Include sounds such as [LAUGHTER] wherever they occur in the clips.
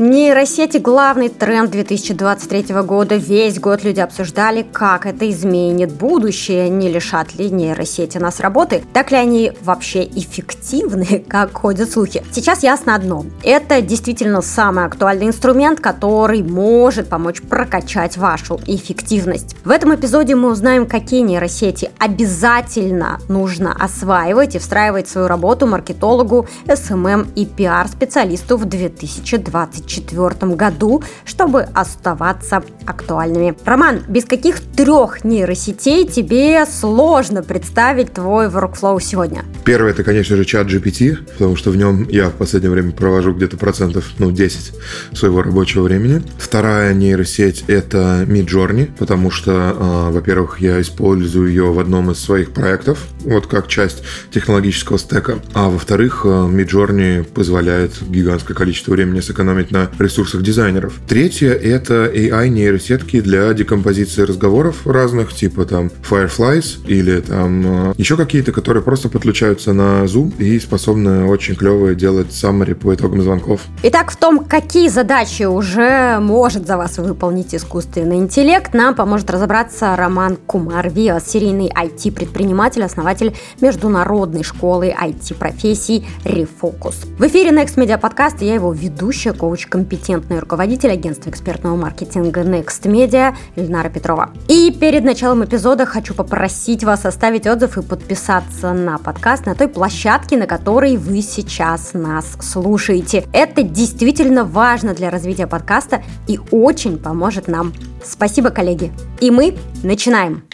Нейросети – главный тренд 2023 года. Весь год люди обсуждали, как это изменит будущее. Не лишат ли нейросети нас работы? Так ли они вообще эффективны, [LAUGHS] как ходят слухи? Сейчас ясно одно. Это действительно самый актуальный инструмент, который может помочь прокачать вашу эффективность. В этом эпизоде мы узнаем, какие нейросети обязательно нужно осваивать и встраивать в свою работу маркетологу, SMM и PR-специалисту в 2023 2024 году, чтобы оставаться актуальными. Роман, без каких трех нейросетей тебе сложно представить твой workflow сегодня? Первое, это, конечно же, чат GPT, потому что в нем я в последнее время провожу где-то процентов, ну, 10 своего рабочего времени. Вторая нейросеть – это Midjourney, потому что, э, во-первых, я использую ее в одном из своих проектов, вот как часть технологического стека, а во-вторых, э, Midjourney позволяет гигантское количество времени сэкономить на на ресурсах дизайнеров. Третье — это AI-нейросетки для декомпозиции разговоров разных, типа там Fireflies или там э, еще какие-то, которые просто подключаются на Zoom и способны очень клево делать summary по итогам звонков. Итак, в том, какие задачи уже может за вас выполнить искусственный интеллект, нам поможет разобраться Роман Кумарвио, серийный IT-предприниматель, основатель международной школы IT-профессий Refocus. В эфире Next Media Podcast я его ведущая, коуч компетентный руководитель агентства экспертного маркетинга Next Media Ильнара Петрова. И перед началом эпизода хочу попросить вас оставить отзыв и подписаться на подкаст на той площадке, на которой вы сейчас нас слушаете. Это действительно важно для развития подкаста и очень поможет нам. Спасибо, коллеги. И мы начинаем.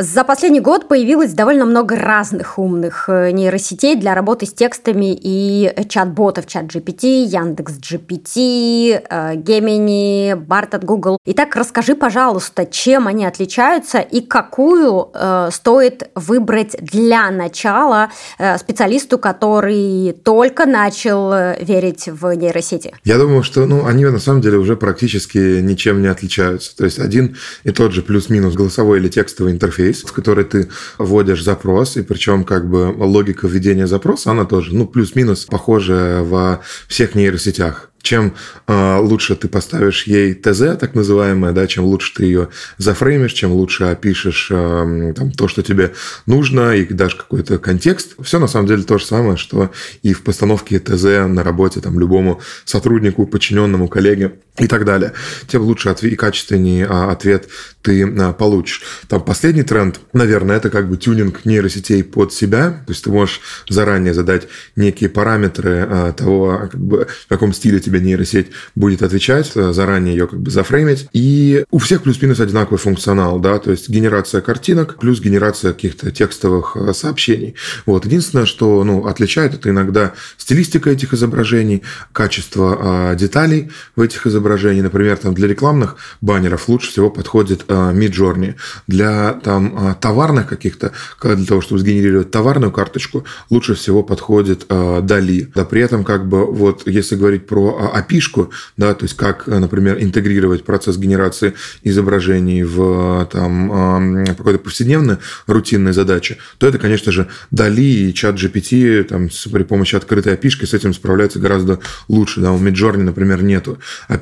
За последний год появилось довольно много разных умных э, нейросетей для работы с текстами и чат-ботов. Чат GPT, Яндекс GPT, э, Gemini, Bart от Google. Итак, расскажи, пожалуйста, чем они отличаются и какую э, стоит выбрать для начала э, специалисту, который только начал э, верить в нейросети? Я думаю, что ну, они на самом деле уже практически ничем не отличаются. То есть один и тот же плюс-минус голосовой или текстовый интерфейс интерфейс, в который ты вводишь запрос, и причем как бы логика введения запроса, она тоже, ну, плюс-минус похожая во всех нейросетях чем э, лучше ты поставишь ей ТЗ, так называемое, да, чем лучше ты ее зафреймишь, чем лучше опишешь э, там, то, что тебе нужно, и дашь какой-то контекст. Все на самом деле то же самое, что и в постановке ТЗ на работе там, любому сотруднику, подчиненному, коллеге и так далее. Тем лучше и качественнее а, ответ ты получишь. Там последний тренд, наверное, это как бы тюнинг нейросетей под себя. То есть ты можешь заранее задать некие параметры того, как бы, в каком стиле тебе нейросеть будет отвечать, заранее ее как бы зафреймить. И у всех плюс-минус одинаковый функционал, да, то есть генерация картинок плюс генерация каких-то текстовых сообщений. Вот. Единственное, что ну, отличает, это иногда стилистика этих изображений, качество деталей в этих изображениях, например, там для рекламных баннеров лучше всего подходит э, Midjourney. Для там э, товарных каких-то, для того, чтобы сгенерировать товарную карточку, лучше всего подходит э, Dali. Да, при этом как бы вот если говорить про опишку, да, то есть как, например, интегрировать процесс генерации изображений в там какой-то повседневной рутинной задаче, то это, конечно же, Dali и чат GPT там, при помощи открытой опишки с этим справляются гораздо лучше. Да, у Midjourney, например, нету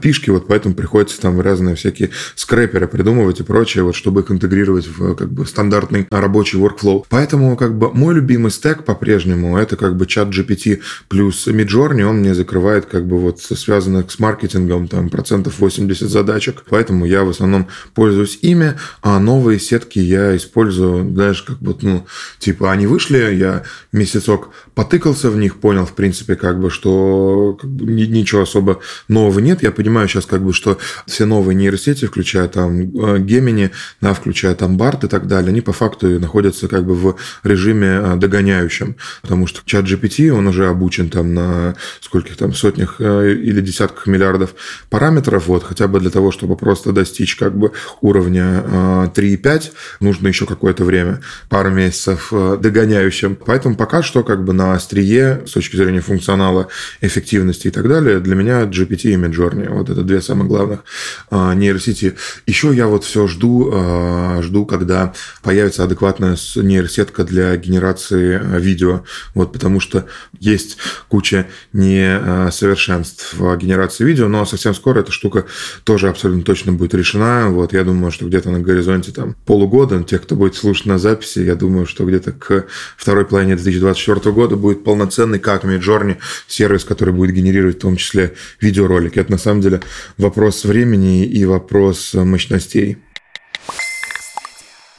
фишки, вот поэтому приходится там разные всякие скрэперы придумывать и прочее, вот чтобы их интегрировать в как бы стандартный рабочий workflow. Поэтому как бы мой любимый стек по-прежнему это как бы чат GPT плюс Midjourney, он мне закрывает как бы вот связанных с маркетингом там процентов 80 задачек, поэтому я в основном пользуюсь ими, а новые сетки я использую, знаешь, как бы, ну, типа они вышли, я месяцок потыкался в них, понял, в принципе, как бы, что как бы, ничего особо нового нет, я понимаю, сейчас, как бы, что все новые нейросети, включая там э, Gemini, да, включая там BART и так далее, они по факту находятся как бы в режиме э, догоняющем, потому что чат GPT, он уже обучен там на скольких там сотнях э, или десятках миллиардов параметров, вот, хотя бы для того, чтобы просто достичь как бы уровня 3,5, нужно еще какое-то время, пару месяцев догоняющим. Поэтому пока что как бы на острие с точки зрения функционала, эффективности и так далее, для меня GPT и Midjourney. Вот это две самых главных нейросети. Еще я вот все жду, жду, когда появится адекватная нейросетка для генерации видео. Вот потому что есть куча несовершенств в генерации видео, но совсем скоро эта штука тоже абсолютно точно будет решена. Вот я думаю, что где-то на горизонте там полугода, тех, кто будет слушать на записи, я думаю, что где-то к второй половине 2024 года будет полноценный, как Midjourney, сервис, который будет генерировать в том числе видеоролики. Это на самом деле вопрос времени и вопрос мощностей.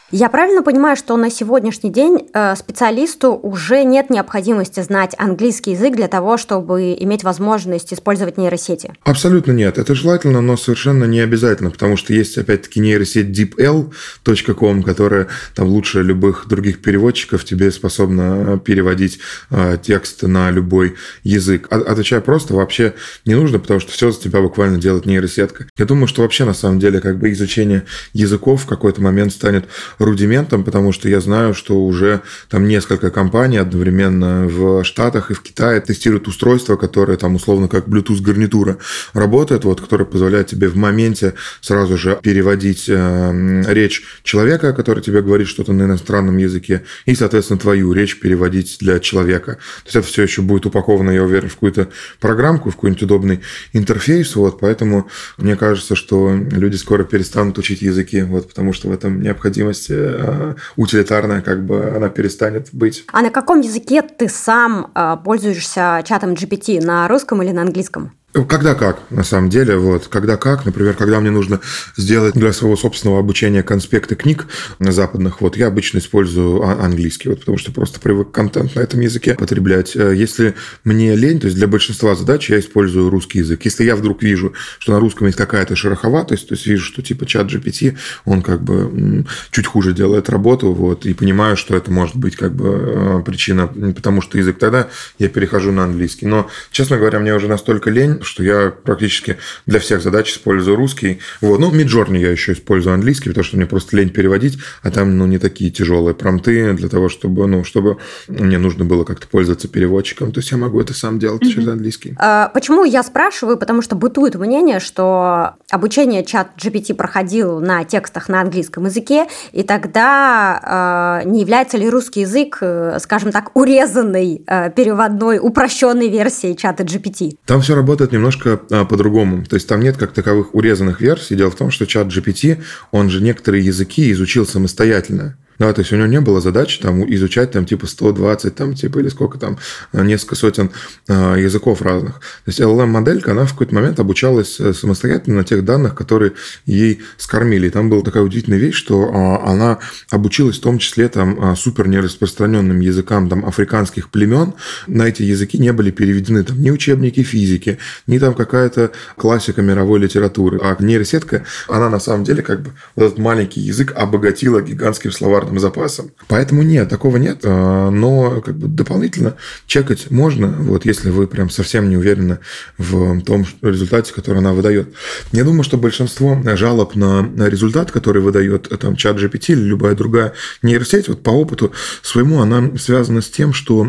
Я правильно понимаю, что на сегодняшний день э, специалисту уже нет необходимости знать английский язык для того, чтобы иметь возможность использовать нейросети? Абсолютно нет. Это желательно, но совершенно не обязательно, потому что есть, опять-таки, нейросеть deepl.com, которая там лучше любых других переводчиков тебе способна переводить э, текст на любой язык. Отвечая просто, вообще не нужно, потому что все за тебя буквально делает нейросетка. Я думаю, что вообще на самом деле как бы изучение языков в какой-то момент станет рудиментом, потому что я знаю, что уже там несколько компаний одновременно в Штатах и в Китае тестируют устройства, которые там условно как Bluetooth гарнитура работают, вот, которые позволяют тебе в моменте сразу же переводить э, речь человека, который тебе говорит что-то на иностранном языке, и, соответственно, твою речь переводить для человека. То есть это все еще будет упаковано, я уверен, в какую-то программку, в какой-нибудь удобный интерфейс, вот, поэтому мне кажется, что люди скоро перестанут учить языки, вот, потому что в этом необходимость есть э, утилитарная, как бы она перестанет быть. А на каком языке ты сам э, пользуешься чатом GPT? На русском или на английском? Когда как, на самом деле, вот, когда как, например, когда мне нужно сделать для своего собственного обучения конспекты книг западных, вот, я обычно использую а, английский, вот, потому что просто привык контент на этом языке потреблять. Э, если мне лень, то есть для большинства задач я использую русский язык. Если я вдруг вижу, что на русском есть какая-то шероховатость, то есть вижу, что типа чат GPT, он как бы чуть хуже делает работу, вот, и понимаю, что это может быть как бы э, причина, потому что язык тогда я перехожу на английский. Но, честно говоря, мне уже настолько лень, что я практически для всех задач использую русский. Вот. Ну, Midjourney я еще использую английский, потому что мне просто лень переводить, а там, ну, не такие тяжелые промты для того, чтобы, ну, чтобы мне нужно было как-то пользоваться переводчиком. То есть я могу это сам делать mm-hmm. через английский. А, почему я спрашиваю? Потому что бытует мнение, что обучение чат GPT проходил на текстах на английском языке, и тогда э, не является ли русский язык, э, скажем так, урезанной, э, переводной, упрощенной версией чата GPT? Там все работает немножко а, по-другому. То есть там нет как таковых урезанных версий. Дело в том, что чат GPT, он же некоторые языки изучил самостоятельно. Да, то есть у него не было задачи там изучать там типа 120 там типа или сколько там э, несколько сотен э, языков разных. То есть LLM-моделька, она в какой-то момент обучалась э, самостоятельно на тех данных, которые ей скормили. И там была такая удивительная вещь, что она обучилась в том числе там э, супер нераспространенным языкам там африканских племен. На эти языки не были переведены там ни учебники физики, ни там какая-то классика мировой литературы. А нейросетка, она на самом деле как бы вот этот маленький язык обогатила гигантским словарным товарным запасом. Поэтому нет, такого нет, а, но как бы дополнительно чекать можно, вот если вы прям совсем не уверены в том результате, который она выдает. Я думаю, что большинство жалоб на результат, который выдает там чат GPT или любая другая нейросеть, вот по опыту своему она связана с тем, что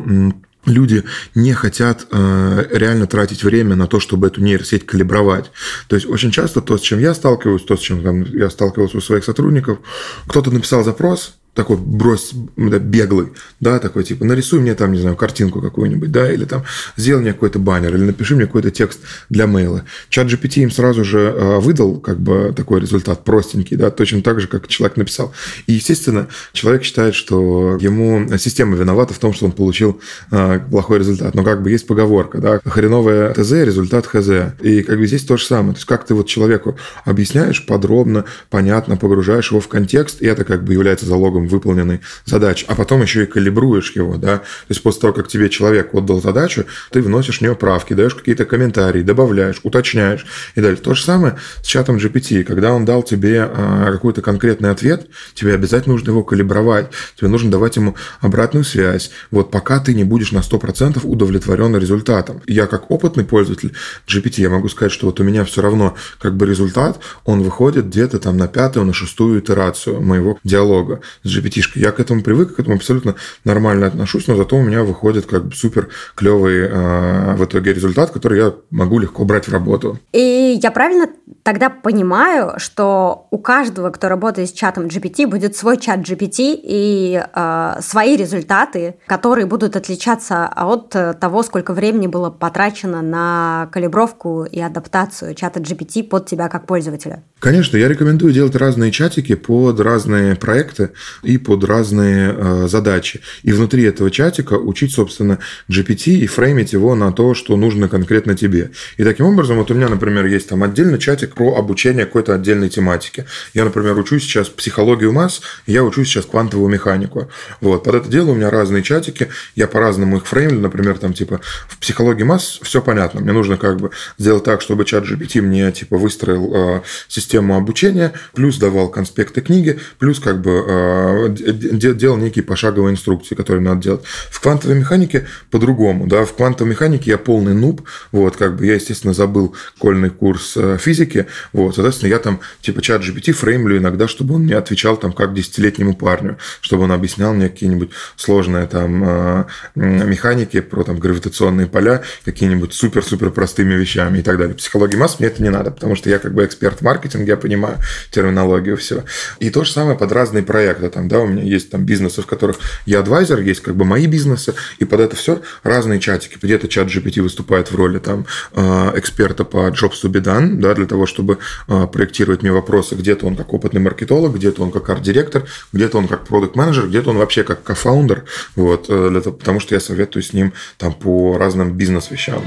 люди не хотят э, реально тратить время на то, чтобы эту нейросеть калибровать. То есть очень часто то, с чем я сталкиваюсь, то, с чем там, я сталкивался у своих сотрудников, кто-то написал запрос, такой брось, да, беглый, да, такой типа, нарисуй мне там, не знаю, картинку какую-нибудь, да, или там сделай мне какой-то баннер, или напиши мне какой-то текст для мейла. Чат GPT им сразу же э, выдал как бы такой результат простенький, да, точно так же, как человек написал. И, естественно, человек считает, что ему система виновата в том, что он получил э, плохой результат. Но как бы есть поговорка, да, хреновая ТЗ, результат ХЗ. И как бы здесь то же самое. То есть как ты вот человеку объясняешь подробно, понятно, погружаешь его в контекст, и это как бы является залогом выполненной задачи, а потом еще и калибруешь его, да, то есть после того, как тебе человек отдал задачу, ты вносишь в нее правки, даешь какие-то комментарии, добавляешь, уточняешь и далее. То же самое с чатом GPT, когда он дал тебе а, какой-то конкретный ответ, тебе обязательно нужно его калибровать, тебе нужно давать ему обратную связь, вот пока ты не будешь на 100% удовлетворен результатом. Я как опытный пользователь GPT, я могу сказать, что вот у меня все равно как бы результат, он выходит где-то там на пятую, на шестую итерацию моего диалога с GPT. -шкой. Я к этому привык, к этому абсолютно нормально отношусь, но зато у меня выходит как бы супер клевый э, в итоге результат, который я могу легко брать в работу. И я правильно тогда понимаю, что у каждого, кто работает с чатом GPT, будет свой чат GPT и э, свои результаты, которые будут отличаться от того, сколько времени было потрачено на калибровку и адаптацию чата GPT под тебя как пользователя. Конечно, я рекомендую делать разные чатики под разные проекты и под разные э, задачи. И внутри этого чатика учить, собственно, GPT и фреймить его на то, что нужно конкретно тебе. И таким образом, вот у меня, например, есть там отдельный чатик про обучение какой-то отдельной тематики. Я, например, учусь сейчас психологию масс, я учусь сейчас квантовую механику. Вот, под это дело у меня разные чатики, я по-разному их фреймлю, например, там, типа, в психологии масс все понятно, мне нужно как бы сделать так, чтобы чат GPT мне, типа, выстроил э, систему обучения, плюс давал конспекты книги, плюс как бы э, делал некие пошаговые инструкции, которые надо делать. В квантовой механике по-другому, да, в квантовой механике я полный нуб, вот, как бы я, естественно, забыл школьный курс э, физики, вот, соответственно, я там, типа, чат GPT фреймлю иногда, чтобы он мне отвечал там как десятилетнему парню, чтобы он объяснял мне какие-нибудь сложные там э, механики про там гравитационные поля, какие-нибудь супер-супер простыми вещами и так далее. Психология масс мне это не надо, потому что я как бы эксперт в маркетинге, я понимаю терминологию все. И то же самое под разные проекты. Там, да, у меня есть там бизнесы, в которых я адвайзер, есть как бы мои бизнесы, и под это все разные чатики. Где-то чат GPT выступает в роли там э, эксперта по Jobs to be done, да, для того, чтобы э, проектировать мне вопросы. Где-то он как опытный маркетолог, где-то он как арт-директор, где-то он как продукт менеджер где-то он вообще как кофаундер, вот, э, для потому что я советую с ним там по разным бизнес-вещам.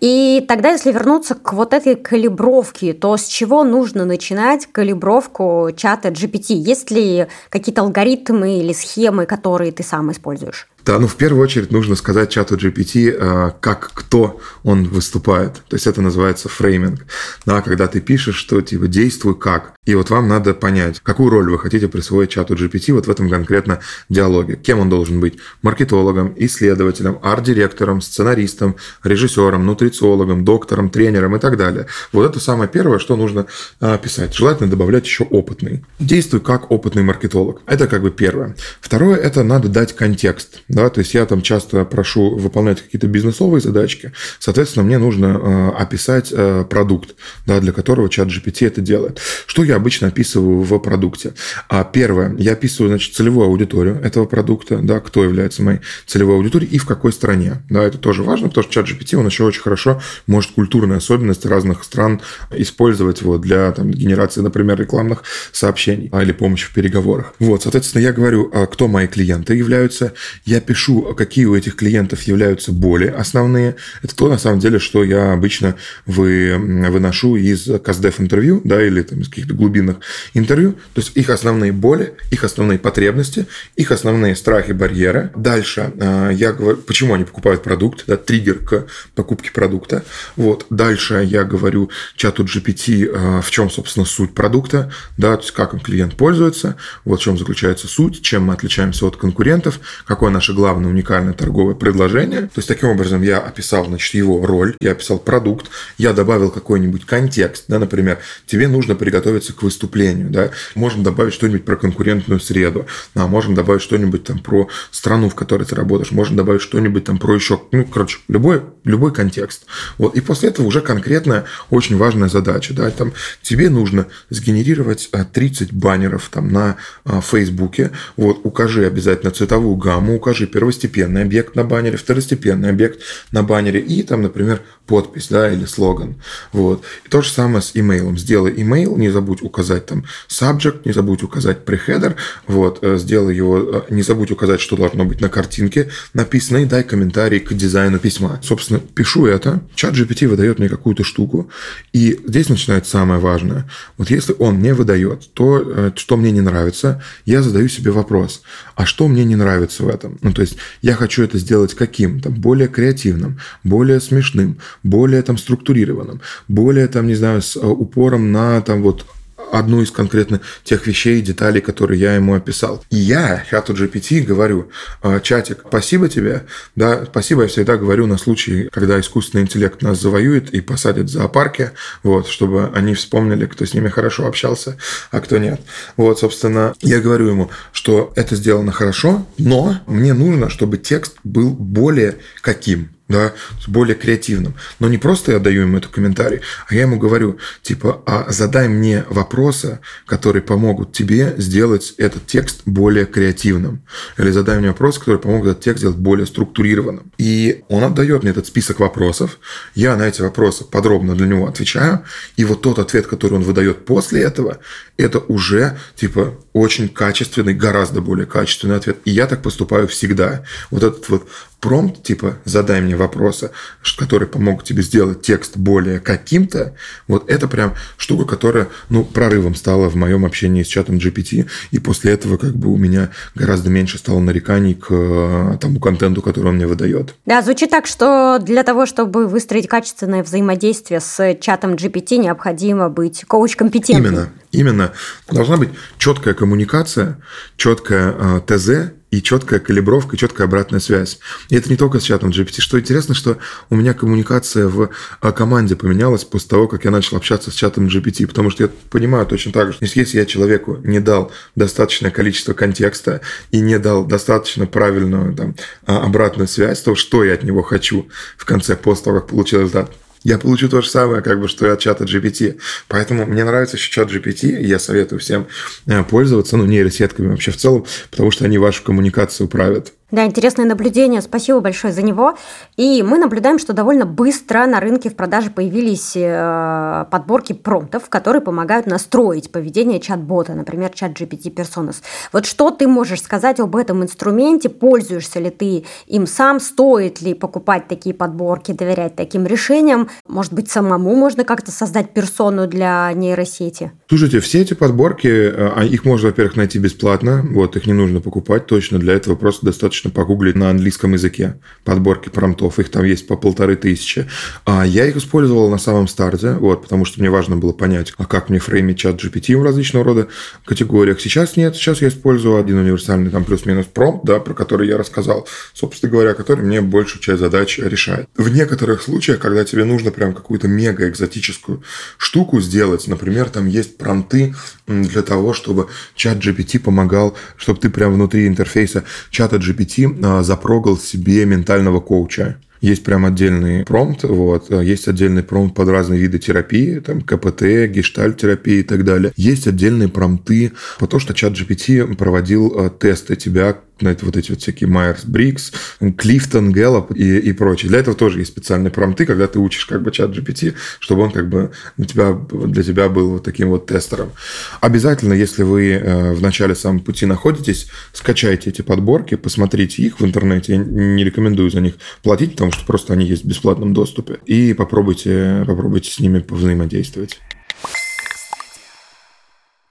И тогда, если вернуться к вот этой калибровке, то с чего нужно начинать калибровку чата GPT? Есть ли какие-то алгоритмы или схемы, которые ты сам используешь? Да, ну в первую очередь нужно сказать чату GPT, э, как кто он выступает. То есть это называется фрейминг. Да, когда ты пишешь, что типа действуй как. И вот вам надо понять, какую роль вы хотите присвоить чату GPT вот в этом конкретно диалоге. Кем он должен быть? Маркетологом, исследователем, арт-директором, сценаристом, режиссером, нутрициологом, доктором, тренером и так далее. Вот это самое первое, что нужно э, писать. Желательно добавлять еще опытный. Действуй как опытный маркетолог. Это как бы первое. Второе, это надо дать контекст да, то есть я там часто прошу выполнять какие-то бизнесовые задачки, соответственно, мне нужно э, описать э, продукт, да, для которого чат GPT это делает. Что я обычно описываю в продукте? А первое, я описываю, значит, целевую аудиторию этого продукта, да, кто является моей целевой аудиторией и в какой стране, да, это тоже важно, потому что чат GPT, он еще очень хорошо может культурные особенности разных стран использовать вот для там, генерации, например, рекламных сообщений а, или помощи в переговорах. Вот, соответственно, я говорю, а кто мои клиенты являются, я пишу, какие у этих клиентов являются боли основные. Это то, на самом деле, что я обычно вы, выношу из Каздев интервью, да, или там, из каких-то глубинных интервью. То есть их основные боли, их основные потребности, их основные страхи, барьеры. Дальше а, я говорю, почему они покупают продукт, да, триггер к покупке продукта. Вот. Дальше я говорю чату GPT, а, в чем, собственно, суть продукта, да, то есть как им клиент пользуется, вот в чем заключается суть, чем мы отличаемся от конкурентов, какое наше наше главное уникальное торговое предложение. То есть, таким образом, я описал, значит, его роль, я описал продукт, я добавил какой-нибудь контекст, да, например, тебе нужно приготовиться к выступлению, да, можно добавить что-нибудь про конкурентную среду, да, можно добавить что-нибудь там про страну, в которой ты работаешь, можно добавить что-нибудь там про еще, ну, короче, любой, любой контекст. Вот, и после этого уже конкретная, очень важная задача, да, там, тебе нужно сгенерировать 30 баннеров там на Фейсбуке, вот, укажи обязательно цветовую гамму, укажи положи первостепенный объект на баннере, второстепенный объект на баннере и там, например, подпись, да, или слоган. Вот. И то же самое с имейлом. Сделай имейл, не забудь указать там subject, не забудь указать preheader, вот, э, сделай его, э, не забудь указать, что должно быть на картинке написано, и дай комментарий к дизайну письма. Собственно, пишу это, чат GPT выдает мне какую-то штуку, и здесь начинается самое важное. Вот если он мне выдает то, э, что мне не нравится, я задаю себе вопрос, а что мне не нравится в этом? Ну, то есть я хочу это сделать каким? Там, более креативным, более смешным, более там структурированным, более там, не знаю, с упором на там вот одну из конкретно тех вещей и деталей, которые я ему описал. И я чату GPT говорю, «А, чатик, спасибо тебе, да, спасибо я всегда говорю на случай, когда искусственный интеллект нас завоюет и посадит в зоопарке, вот, чтобы они вспомнили, кто с ними хорошо общался, а кто нет. Вот, собственно, я говорю ему, что это сделано хорошо, но мне нужно, чтобы текст был более каким? Да, более креативным. Но не просто я даю ему этот комментарий, а я ему говорю, типа, а задай мне вопросы, которые помогут тебе сделать этот текст более креативным. Или задай мне вопросы, которые помогут этот текст сделать более структурированным. И он отдает мне этот список вопросов, я на эти вопросы подробно для него отвечаю, и вот тот ответ, который он выдает после этого, это уже, типа, очень качественный, гораздо более качественный ответ. И я так поступаю всегда. Вот этот вот промпт, типа «задай мне вопросы, которые помогут тебе сделать текст более каким-то», вот это прям штука, которая, ну, прорывом стала в моем общении с чатом GPT, и после этого как бы у меня гораздо меньше стало нареканий к э, тому контенту, который он мне выдает. Да, звучит так, что для того, чтобы выстроить качественное взаимодействие с чатом GPT, необходимо быть коуч-компетентным. Именно, именно. Должна быть четкая коммуникация, четкая э, ТЗ, и четкая калибровка, и четкая обратная связь. И это не только с чатом GPT. Что интересно, что у меня коммуникация в а, команде поменялась после того, как я начал общаться с чатом GPT, потому что я понимаю точно так же, если я человеку не дал достаточное количество контекста и не дал достаточно правильную там, а, обратную связь, то что я от него хочу в конце, после того, как получил результат, я получу то же самое, как бы, что и от чата GPT. Поэтому мне нравится еще чат GPT, и я советую всем э, пользоваться, ну, нейросетками вообще в целом, потому что они вашу коммуникацию правят. Да, интересное наблюдение. Спасибо большое за него. И мы наблюдаем, что довольно быстро на рынке в продаже появились э, подборки промптов, которые помогают настроить поведение чат-бота, например, чат GPT Personas. Вот что ты можешь сказать об этом инструменте? Пользуешься ли ты им сам? Стоит ли покупать такие подборки, доверять таким решениям? Может быть, самому можно как-то создать персону для нейросети? Слушайте, все эти подборки, э, а их можно, во-первых, найти бесплатно. Вот, их не нужно покупать точно. Для этого просто достаточно достаточно погуглить на английском языке подборки промтов, их там есть по полторы тысячи. А я их использовал на самом старте, вот, потому что мне важно было понять, а как мне фреймить чат GPT в различного рода категориях. Сейчас нет, сейчас я использую один универсальный там плюс-минус промпт, да, про который я рассказал, собственно говоря, который мне большую часть задач решает. В некоторых случаях, когда тебе нужно прям какую-то мега экзотическую штуку сделать, например, там есть промты для того, чтобы чат GPT помогал, чтобы ты прям внутри интерфейса чата GPT GPT запрогал себе ментального коуча. Есть прям отдельный промпт, вот, есть отдельный промпт под разные виды терапии, там КПТ, гештальт-терапии и так далее. Есть отдельные промпты по то, что чат GPT проводил э, тесты тебя знаете, вот эти вот всякие Майерс Брикс, Клифтон, Гэллоп и, и прочее. Для этого тоже есть специальные промпты, когда ты учишь как бы чат GPT, чтобы он как бы для тебя, для тебя был вот таким вот тестером. Обязательно, если вы э, в начале самого пути находитесь, скачайте эти подборки, посмотрите их в интернете. Я не рекомендую за них платить, потому что просто они есть в бесплатном доступе. И попробуйте, попробуйте с ними повзаимодействовать.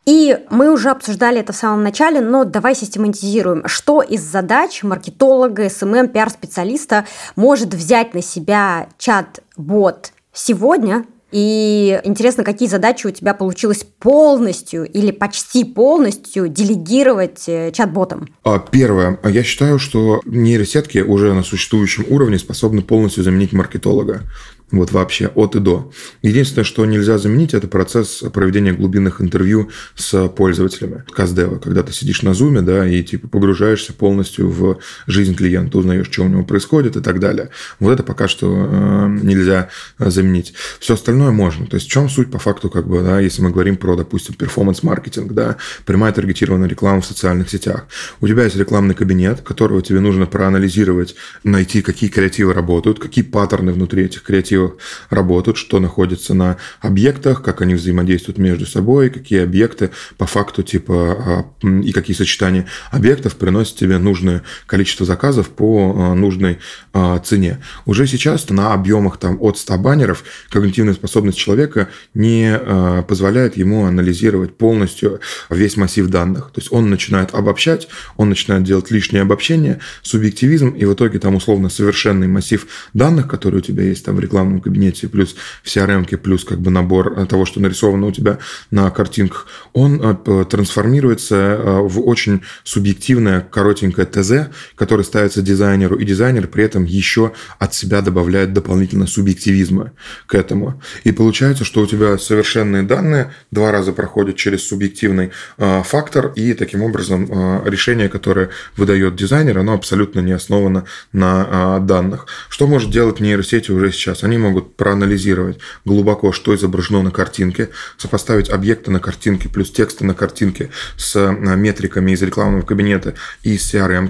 И мы уже обсуждали это в самом начале, но давай систематизируем. Что из задач маркетолога, SMM, пиар-специалиста может взять на себя чат-бот сегодня, и интересно, какие задачи у тебя получилось полностью или почти полностью делегировать э, чат-ботам? А, первое. Я считаю, что нейросетки уже на существующем уровне способны полностью заменить маркетолога. Вот вообще, от и до. Единственное, что нельзя заменить, это процесс проведения глубинных интервью с пользователями. Каздева, когда ты сидишь на зуме, да, и типа погружаешься полностью в жизнь клиента, узнаешь, что у него происходит и так далее. Вот это пока что э, нельзя заменить. Все остальное можно. То есть в чем суть по факту, как бы, да, если мы говорим про, допустим, перформанс-маркетинг, да, прямая таргетированная реклама в социальных сетях. У тебя есть рекламный кабинет, которого тебе нужно проанализировать, найти, какие креативы работают, какие паттерны внутри этих креативов работают, что находится на объектах, как они взаимодействуют между собой, какие объекты по факту типа а, и какие сочетания объектов приносят тебе нужное количество заказов по а, нужной а, цене. Уже сейчас на объемах там от 100 баннеров когнитивная способность человека не позволяет ему анализировать полностью весь массив данных. То есть он начинает обобщать, он начинает делать лишнее обобщение, субъективизм, и в итоге там условно совершенный массив данных, которые у тебя есть там в рекламном кабинете, плюс в CRM, плюс как бы набор того, что нарисовано у тебя на картинках, он э, трансформируется э, в очень субъективное коротенькое ТЗ, которое ставится дизайнеру, и дизайнер при этом еще от себя добавляет дополнительно субъективизма к этому. И получается, что у тебя совершенные данные два раза проходят через субъективный э, фактор, и таким образом решение, которое выдает дизайнер, оно абсолютно не основано на данных. Что может делать нейросети уже сейчас? Они могут проанализировать глубоко, что изображено на картинке, сопоставить объекты на картинке плюс тексты на картинке с э, метриками из рекламного кабинета и из CRM,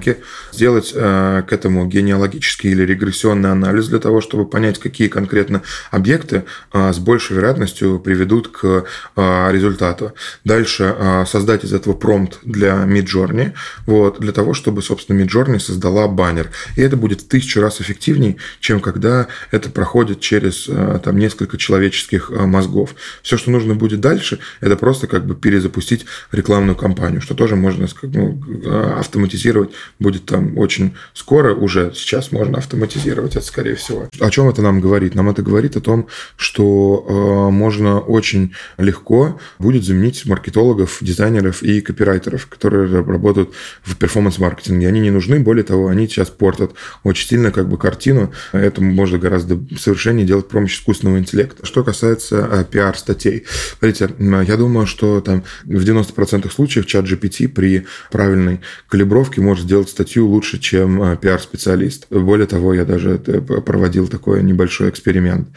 сделать э, к этому генеалогический или регрессионный анализ для того, чтобы понять, какие конкретно объекты э, с большей вероятностью приведут к результату. Дальше создать из этого промпт для Midjourney, вот, для того, чтобы, собственно, Midjourney создала баннер. И это будет в тысячу раз эффективнее, чем когда это проходит через там, несколько человеческих мозгов. Все, что нужно будет дальше, это просто как бы перезапустить рекламную кампанию, что тоже можно ну, автоматизировать будет там очень скоро, уже сейчас можно автоматизировать это, скорее всего. О чем это нам говорит? Нам это говорит о том, что э, можно очень легко будет заменить маркетологов, дизайнеров и копирайтеров, которые работают в перформанс-маркетинге. Они не нужны, более того, они сейчас портят очень сильно как бы картину. Это можно гораздо совершеннее делать при помощи искусственного интеллекта. Что касается э, пиар-статей. Смотрите, я думаю, что там в 90% случаев чат GPT при правильной калибровке может сделать статью лучше, чем э, пиар-специалист. Более того, я даже проводил такой небольшой эксперимент.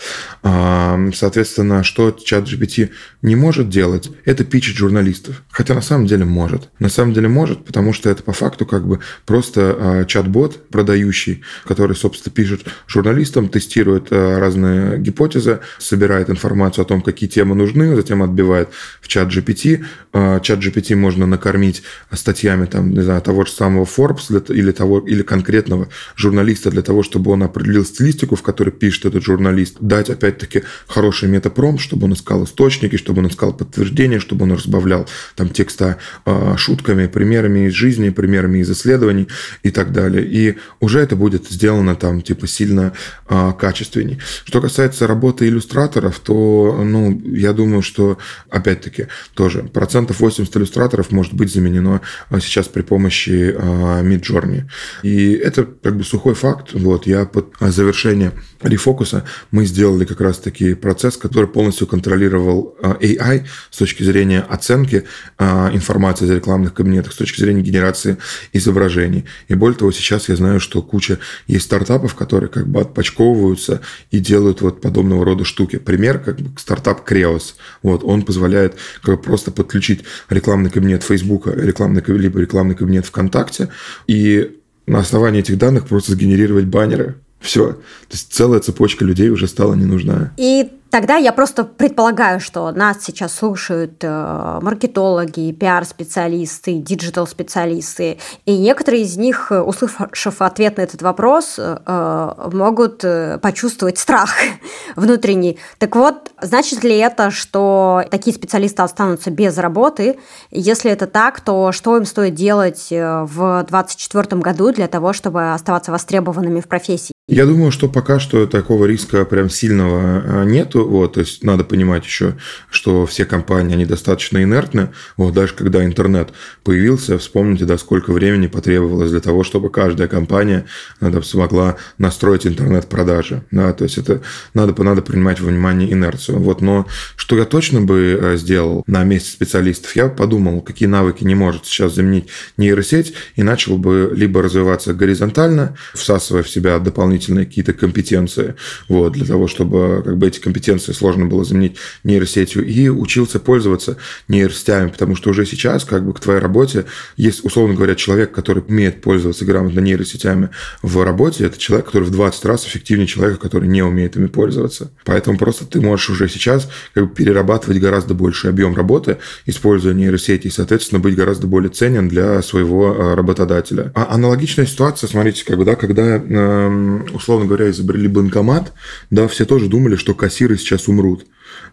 Соответственно, что чат GPT не может делать, это пичить журналистов. Хотя на самом деле может. На самом деле может, потому что это по факту как бы просто э, чат-бот продающий, который, собственно, пишет журналистам, тестирует э, разные гипотезы, собирает информацию о том, какие темы нужны, затем отбивает в чат GPT. А, чат GPT можно накормить статьями там, не знаю, того же самого Forbes или, того, или конкретного журналиста для того, чтобы он определил стилистику, в которой пишет этот журналист. Дать, опять-таки, хороший метапром, чтобы он искал источники, чтобы он искал подтверждения, чтобы он разбавлял там текста э, шутками, примерами из жизни, примерами из исследований и так далее. И уже это будет сделано там типа сильно э, качественней. Что касается работы иллюстраторов, то, ну, я думаю, что, опять-таки, тоже процентов 80 иллюстраторов может быть заменено а, сейчас при помощи а, Midjourney. И это как бы сухой факт. Вот, я под завершение рефокуса мы сделали как раз-таки процесс, который полностью контролировал а, AI с точки зрения оценки информации из рекламных кабинетах, с точки зрения генерации изображений. И более того, сейчас я знаю, что куча есть стартапов, которые как бы отпочковываются и делают вот подобного рода штуки. Пример, как бы стартап Creos. Вот, он позволяет как бы просто подключить рекламный кабинет Facebook, рекламный, либо рекламный кабинет ВКонтакте, и на основании этих данных просто сгенерировать баннеры. Все. То есть целая цепочка людей уже стала не нужна. И Тогда я просто предполагаю, что нас сейчас слушают э, маркетологи, пиар-специалисты, digital-специалисты, и некоторые из них, услышав ответ на этот вопрос, э, могут э, почувствовать страх [LAUGHS] внутренний. Так вот, значит ли это, что такие специалисты останутся без работы? Если это так, то что им стоит делать в 2024 году для того, чтобы оставаться востребованными в профессии? Я думаю, что пока что такого риска прям сильного а, нету. Вот, то есть надо понимать еще, что все компании, они достаточно инертны. Вот, даже когда интернет появился, вспомните, да, сколько времени потребовалось для того, чтобы каждая компания надо, смогла настроить интернет-продажи. Да, то есть это надо, надо принимать во внимание инерцию. Вот, но что я точно бы э, сделал на месте специалистов, я подумал, какие навыки не может сейчас заменить нейросеть, и начал бы либо развиваться горизонтально, всасывая в себя дополнительные дополнительные какие-то компетенции, вот, для того, чтобы как бы эти компетенции сложно было заменить нейросетью, и учился пользоваться нейросетями, потому что уже сейчас как бы к твоей работе есть, условно говоря, человек, который умеет пользоваться грамотно нейросетями в работе, это человек, который в 20 раз эффективнее человека, который не умеет ими пользоваться. Поэтому просто ты можешь уже сейчас как бы перерабатывать гораздо больший объем работы, используя нейросети, и, соответственно, быть гораздо более ценен для своего э, работодателя. А аналогичная ситуация, смотрите, как бы, да, когда э, условно говоря, изобрели банкомат, да, все тоже думали, что кассиры сейчас умрут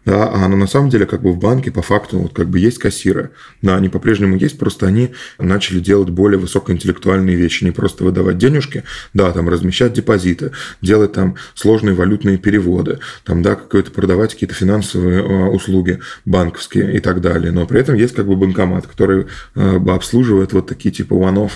да, а на самом деле как бы в банке по факту вот как бы есть кассиры, да, они по-прежнему есть, просто они начали делать более высокоинтеллектуальные вещи, не просто выдавать денежки, да, там размещать депозиты, делать там сложные валютные переводы, там, да, какое-то продавать какие-то финансовые э, услуги банковские и так далее, но при этом есть как бы банкомат, который э, обслуживает вот такие типа one-off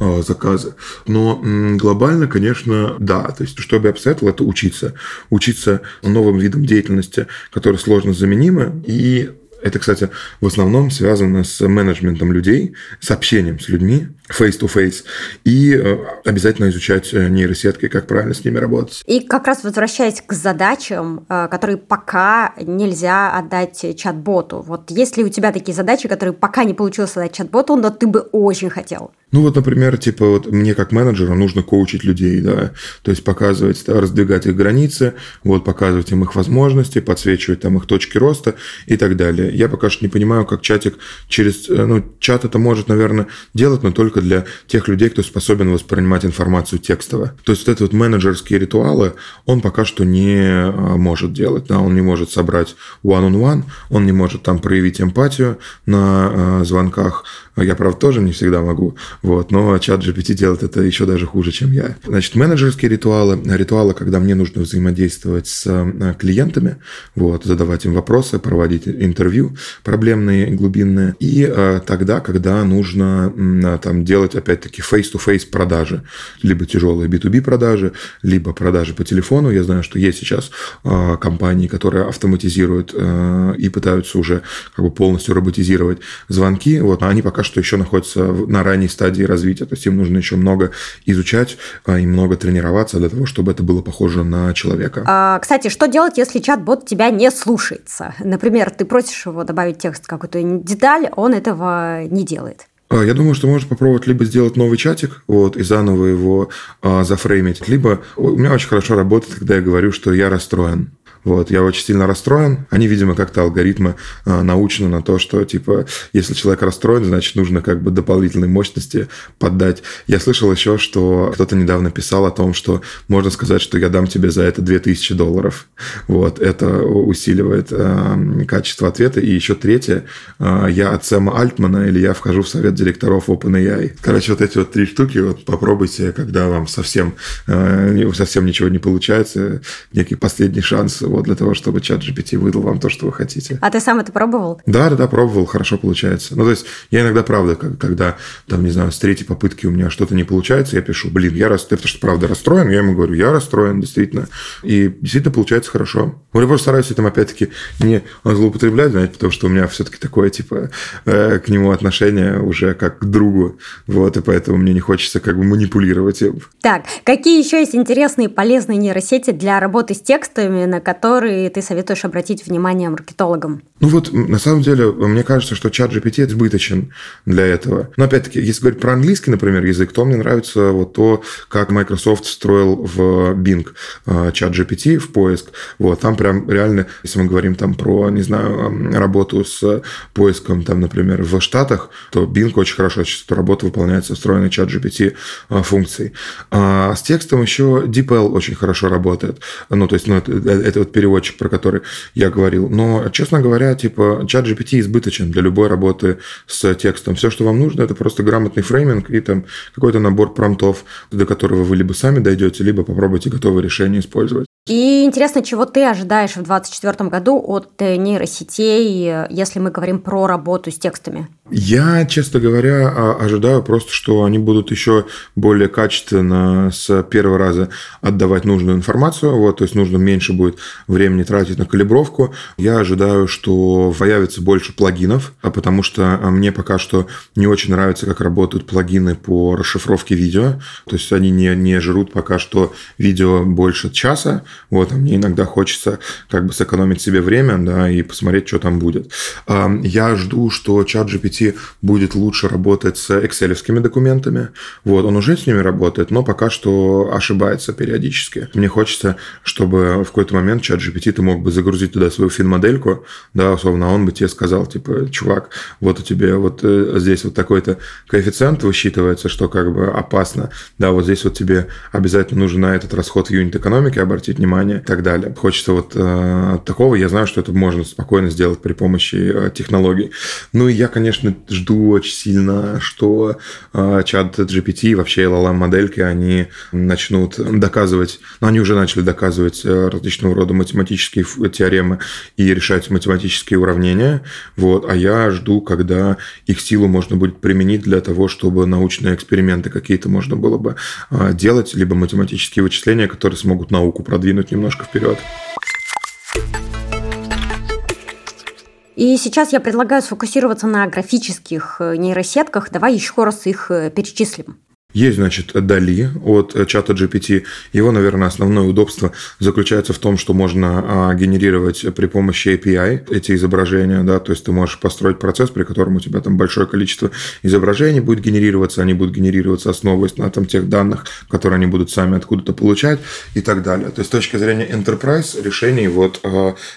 э, заказы. Но глобально, конечно, да, то есть, что бы я посоветовал, это учиться, учиться новым видам деятельности, которые сложно заменимы, и это, кстати, в основном связано с менеджментом людей, с общением с людьми, face-to-face, и э, обязательно изучать э, нейросетки, как правильно с ними работать. И как раз возвращаясь к задачам, э, которые пока нельзя отдать чат-боту. Вот есть ли у тебя такие задачи, которые пока не получилось отдать чат-боту, но ты бы очень хотел? Ну вот, например, типа вот мне как менеджеру нужно коучить людей, да, то есть показывать, раздвигать их границы, вот показывать им их возможности, подсвечивать там их точки роста и так далее. Я пока что не понимаю, как чатик через, ну, чат это может, наверное, делать, но только для тех людей, кто способен воспринимать информацию текстово. То есть вот эти вот менеджерские ритуалы он пока что не а, может делать, да, он не может собрать one-on-one, он не может там проявить эмпатию на э, звонках, я, правда, тоже не всегда могу, вот, но чат GPT делает это еще даже хуже, чем я. Значит, менеджерские ритуалы, ритуалы, когда мне нужно взаимодействовать с э, клиентами, вот, задавать им вопросы, проводить интервью проблемные, глубинные, и э, тогда, когда нужно э, там делать, опять-таки, face-to-face продажи, либо тяжелые B2B продажи, либо продажи по телефону. Я знаю, что есть сейчас э, компании, которые автоматизируют э, и пытаются уже как бы полностью роботизировать звонки, вот, а они пока что еще находятся на ранней стадии развития, то есть им нужно еще много изучать а, и много тренироваться для того, чтобы это было похоже на человека. А, кстати, что делать, если чат-бот тебя не слушается? Например, ты просишь его добавить текст какую-то деталь, он этого не делает. А, я думаю, что можно попробовать либо сделать новый чатик, вот, и заново его а, зафреймить, либо у меня очень хорошо работает, когда я говорю, что я расстроен. Вот, я очень сильно расстроен. Они, видимо, как-то алгоритмы э, научены на то, что, типа, если человек расстроен, значит, нужно как бы дополнительной мощности поддать. Я слышал еще, что кто-то недавно писал о том, что можно сказать, что я дам тебе за это 2000 долларов. Вот, это усиливает э, качество ответа. И еще третье, э, я от Сэма Альтмана или я вхожу в совет директоров OpenAI. Короче, вот эти вот три штуки, вот попробуйте, когда вам совсем, э, совсем ничего не получается, некий последний шанс вот, для того, чтобы чат GPT выдал вам то, что вы хотите. А ты сам это пробовал? Да, да, да, пробовал, хорошо получается. Ну, то есть, я иногда, правда, когда, там, не знаю, с третьей попытки у меня что-то не получается, я пишу, блин, я рас... ты что, правда расстроен? Я ему говорю, я расстроен, действительно. И действительно получается хорошо. Но я просто стараюсь этим, опять-таки, не злоупотреблять, знаете, потому что у меня все-таки такое, типа, э, к нему отношение уже как к другу. Вот, и поэтому мне не хочется как бы манипулировать им. Так, какие еще есть интересные полезные нейросети для работы с текстами, на которые которые ты советуешь обратить внимание маркетологам? Ну вот, на самом деле, мне кажется, что чат GPT избыточен для этого. Но опять-таки, если говорить про английский, например, язык, то мне нравится вот то, как Microsoft строил в Bing э, чат GPT в поиск. Вот, там прям реально, если мы говорим там про, не знаю, работу с поиском, там, например, в Штатах, то Bing очень хорошо эту работу выполняет со встроенной чат GPT э, функцией. А с текстом еще DeepL очень хорошо работает. Ну, то есть, ну, это, это вот переводчик, про который я говорил. Но, честно говоря, типа, чат GPT избыточен для любой работы с текстом. Все, что вам нужно, это просто грамотный фрейминг и там какой-то набор промптов, до которого вы либо сами дойдете, либо попробуйте готовое решение использовать. И интересно, чего ты ожидаешь в 2024 году от нейросетей, если мы говорим про работу с текстами? Я, честно говоря, а, ожидаю просто, что они будут еще более качественно с первого раза отдавать нужную информацию, вот, то есть нужно меньше будет времени тратить на калибровку. Я ожидаю, что появится больше плагинов, а потому что а, мне пока что не очень нравится, как работают плагины по расшифровке видео, то есть они не, не жрут пока что видео больше часа, вот, а мне иногда хочется как бы сэкономить себе время, да, и посмотреть, что там будет. Я жду, что чат GPT GPT будет лучше работать с excel документами. Вот, он уже с ними работает, но пока что ошибается периодически. Мне хочется, чтобы в какой-то момент чат GPT ты мог бы загрузить туда свою фин-модельку, да, условно, а он бы тебе сказал, типа, чувак, вот у тебя вот э, здесь вот такой-то коэффициент высчитывается, что как бы опасно, да, вот здесь вот тебе обязательно нужно на этот расход в юнит экономики обратить внимание и так далее. Хочется вот э, такого, я знаю, что это можно спокойно сделать при помощи э, технологий. Ну и я, конечно, конечно, жду очень сильно, что э, чат GPT и вообще LLM-модельки, они начнут доказывать, ну, они уже начали доказывать э, различного рода математические теоремы и решать математические уравнения, вот, а я жду, когда их силу можно будет применить для того, чтобы научные эксперименты какие-то можно было бы э, делать, либо математические вычисления, которые смогут науку продвинуть немножко вперед. И сейчас я предлагаю сфокусироваться на графических э, нейросетках. Давай еще раз их э, перечислим. Есть, значит, Дали от чата GPT. Его, наверное, основное удобство заключается в том, что можно а, генерировать при помощи API эти изображения, да, то есть ты можешь построить процесс, при котором у тебя там большое количество изображений будет генерироваться, они будут генерироваться основываясь на там тех данных, которые они будут сами откуда-то получать и так далее. То есть с точки зрения enterprise решений вот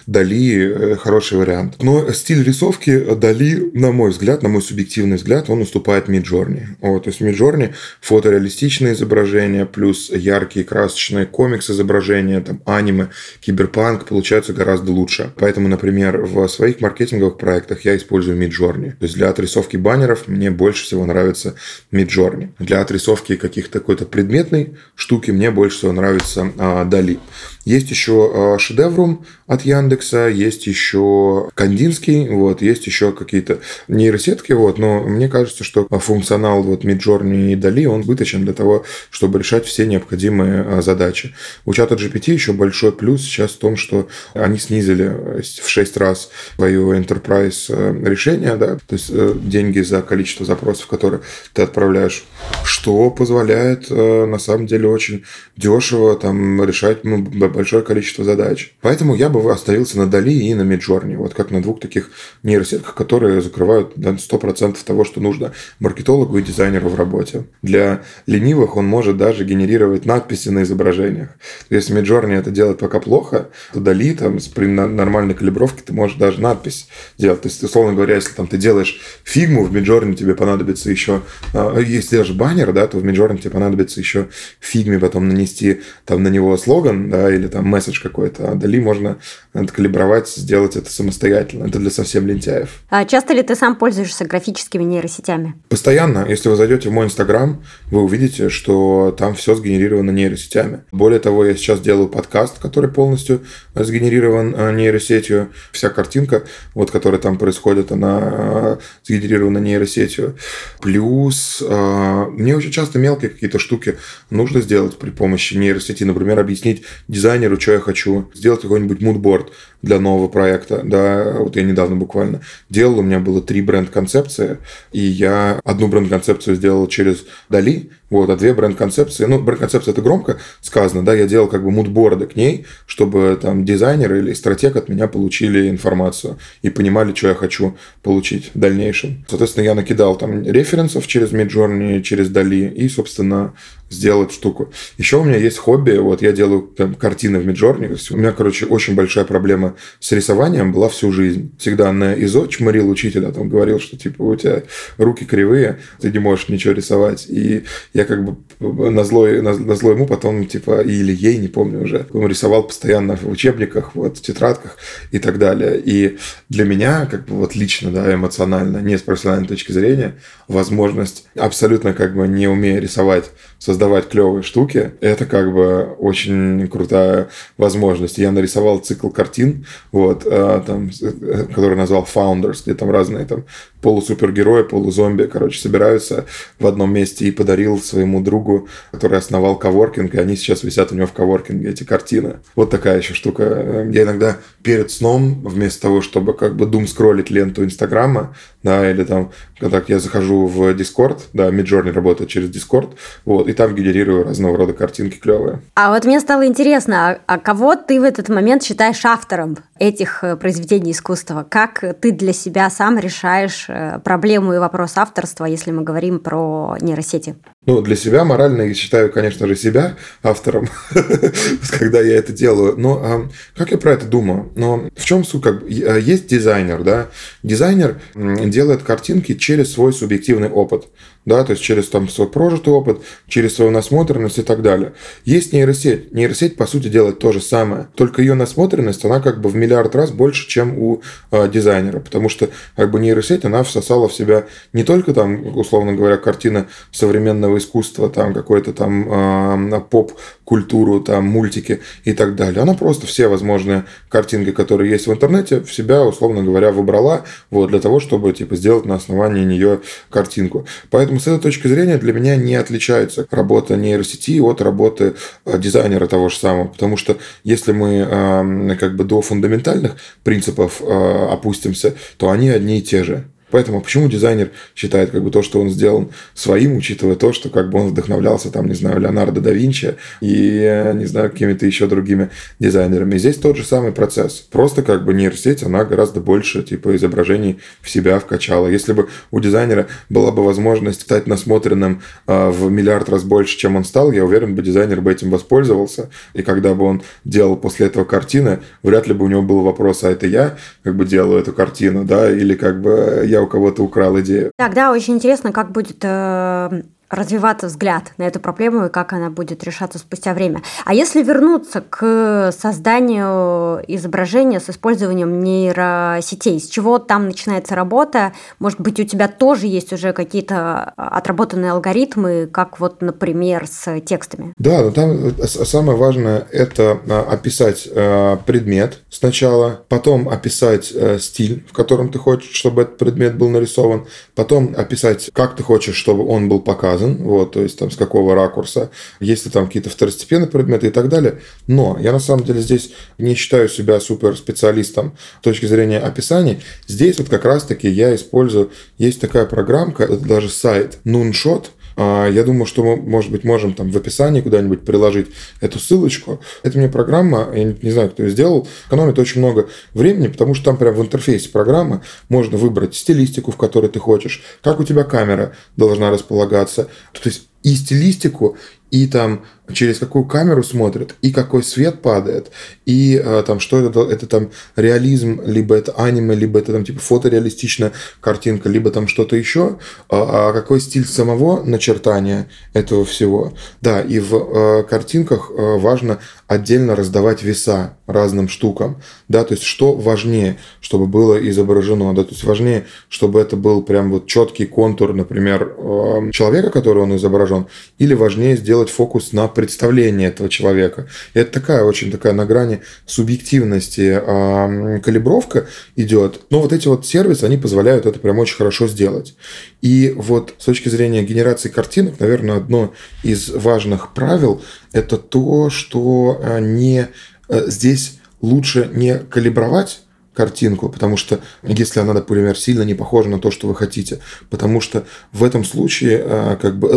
Дали э, хороший вариант. Но стиль рисовки Дали, на мой взгляд, на мой субъективный взгляд, он уступает Midjourney. Вот, то есть Midjourney фотореалистичные изображения, плюс яркие красочные комикс изображения, там аниме, киберпанк получаются гораздо лучше. Поэтому, например, в своих маркетинговых проектах я использую Midjourney. То есть для отрисовки баннеров мне больше всего нравится Midjourney. Для отрисовки каких-то какой-то предметной штуки мне больше всего нравится а, Дали. Есть еще а, Шедеврум от Яндекса, есть еще Кандинский, вот, есть еще какие-то нейросетки, вот, но мне кажется, что функционал вот Midjourney и Dali, он выточен для того, чтобы решать все необходимые а, задачи. У чата GPT еще большой плюс сейчас в том, что они снизили э, в 6 раз свое enterprise э, решение, да, то есть э, деньги за количество запросов, которые ты отправляешь, что позволяет на самом деле очень дешево там решать ну, большое количество задач. Поэтому я бы остановился на Дали и на Midjourney, вот как на двух таких нейросетках, которые закрывают да, 100% того, что нужно маркетологу и дизайнеру в работе. Для ленивых он может даже генерировать надписи на изображениях. Если Midjourney это делает пока плохо, то Дали там, при нормальной калибровке ты можешь даже надпись делать. То есть, условно говоря, если там ты делаешь фигму, в Midjourney тебе понадобится еще, а, если даже баннер, да, то в Midjourney тебе понадобится еще фигме потом нанести там на него слоган, да, или там месседж какой-то. А Дали можно откалибровать, сделать это самостоятельно. Это для совсем лентяев. А часто ли ты сам пользуешься графическими нейросетями? Постоянно. Если вы зайдете в мой Инстаграм, вы увидите, что там все сгенерировано нейросетями. Более того, я сейчас делаю подкаст, который полностью сгенерирован э, нейросетью. Вся картинка, вот, которая там происходит, она э, сгенерирована нейросетью. Плюс э, мне очень часто мелкие какие-то штуки нужно сделать при помощи нейросети. Например, объяснить дизайнеру, что я хочу. Сделать какой-нибудь мудборд для нового проекта. Да, вот я недавно буквально делал, у меня было три бренд-концепции, и я одну бренд-концепцию сделал через Дали, вот, а две бренд-концепции, ну, бренд-концепция это громко сказано, да, я делал как бы мудборды к ней, чтобы там дизайнер или стратег от меня получили информацию и понимали, что я хочу получить в дальнейшем. Соответственно, я накидал там референсов через Midjourney, через Дали и, собственно, сделать штуку. Еще у меня есть хобби, вот я делаю там, картины в Миджорне. У меня, короче, очень большая проблема с рисованием была всю жизнь. Всегда на ИЗО чморил учителя, там говорил, что типа у тебя руки кривые, ты не можешь ничего рисовать. И я как бы на злой, на, на злой ему потом, типа, или ей, не помню уже, рисовал постоянно в учебниках, вот, в тетрадках и так далее. И для меня, как бы вот лично, да, эмоционально, не с профессиональной точки зрения, возможность абсолютно как бы не умея рисовать, создавать клевые штуки, это как бы очень крутая возможность. Я нарисовал цикл картин, вот, а, там, э, который назвал Founders, где там разные там полусупергерои, полузомби, короче, собираются в одном месте и подарил своему другу, который основал коворкинг, и они сейчас висят у него в коворкинге, эти картины. Вот такая еще штука. Я иногда перед сном, вместо того, чтобы как бы дум скроллить ленту Инстаграма, да, или там, когда я захожу в Discord, да, Midjourney работает через Discord, вот, и там генерирую разного рода картинки клевые. А вот мне стало интересно, а, а кого ты в этот момент считаешь автором этих э, произведений искусства? Как ты для себя сам решаешь э, проблему и вопрос авторства, если мы говорим про нейросети? Ну, для себя морально я считаю, конечно же, себя автором, [LAUGHS] когда я это делаю. Но а, как я про это думаю? Но в чем суть? Как, э, есть дизайнер, да? Дизайнер делает картинки через свой субъективный опыт да, то есть через там свой прожитый опыт, через свою насмотренность и так далее. Есть нейросеть. Нейросеть, по сути, делает то же самое, только ее насмотренность, она как бы в миллиард раз больше, чем у э, дизайнера, потому что как бы нейросеть, она всосала в себя не только там, условно говоря, картины современного искусства, там какой-то там э, поп-культуру, там мультики и так далее. Она просто все возможные картинки, которые есть в интернете, в себя, условно говоря, выбрала вот, для того, чтобы типа сделать на основании нее картинку. Поэтому с этой точки зрения для меня не отличается работа нейросети от работы э, дизайнера того же самого. Потому что если мы эм, как бы до фундаментальных принципов э, опустимся, то они одни и те же. Поэтому почему дизайнер считает как бы то, что он сделал своим, учитывая то, что как бы он вдохновлялся там, не знаю, Леонардо да Винчи и, не знаю, какими-то еще другими дизайнерами. Здесь тот же самый процесс. Просто как бы нейросеть, она гораздо больше типа изображений в себя вкачала. Если бы у дизайнера была бы возможность стать насмотренным э, в миллиард раз больше, чем он стал, я уверен, бы дизайнер бы этим воспользовался. И когда бы он делал после этого картины, вряд ли бы у него был вопрос, а это я как бы делаю эту картину, да, или как бы я у кого-то украл идею. Тогда очень интересно, как будет э, развиваться взгляд на эту проблему и как она будет решаться спустя время. А если вернуться к созданию изображения с использованием нейросетей, с чего там начинается работа? Может быть, у тебя тоже есть уже какие-то отработанные алгоритмы, как вот, например, с текстами? Да, но там э, самое важное – это а, описать э, предмет сначала, потом описать э, стиль, в котором ты хочешь, чтобы этот предмет был нарисован, потом описать, как ты хочешь, чтобы он был показан, показан, вот, то есть там с какого ракурса, есть ли там какие-то второстепенные предметы и так далее. Но я на самом деле здесь не считаю себя супер специалистом с точки зрения описаний. Здесь вот как раз-таки я использую, есть такая программка, это даже сайт Noonshot, я думаю, что мы, может быть, можем там в описании куда-нибудь приложить эту ссылочку. Это мне программа, я не знаю, кто ее сделал, экономит очень много времени, потому что там прямо в интерфейсе программы можно выбрать стилистику, в которой ты хочешь, как у тебя камера должна располагаться. То есть и стилистику, и там через какую камеру смотрят, и какой свет падает, и э, там что это, это там реализм, либо это аниме, либо это там типа фотореалистичная картинка, либо там что-то еще, а, а какой стиль самого начертания этого всего. Да, и в э, картинках э, важно отдельно раздавать веса разным штукам, да, то есть что важнее, чтобы было изображено, да, то есть важнее, чтобы это был прям вот четкий контур, например, э, человека, который он изображен, или важнее сделать фокус на представление этого человека. И это такая очень такая на грани субъективности э, калибровка идет. Но вот эти вот сервисы, они позволяют это прям очень хорошо сделать. И вот с точки зрения генерации картинок, наверное, одно из важных правил – это то, что э, не э, здесь лучше не калибровать картинку, потому что если она, например, сильно не похожа на то, что вы хотите, потому что в этом случае э, как бы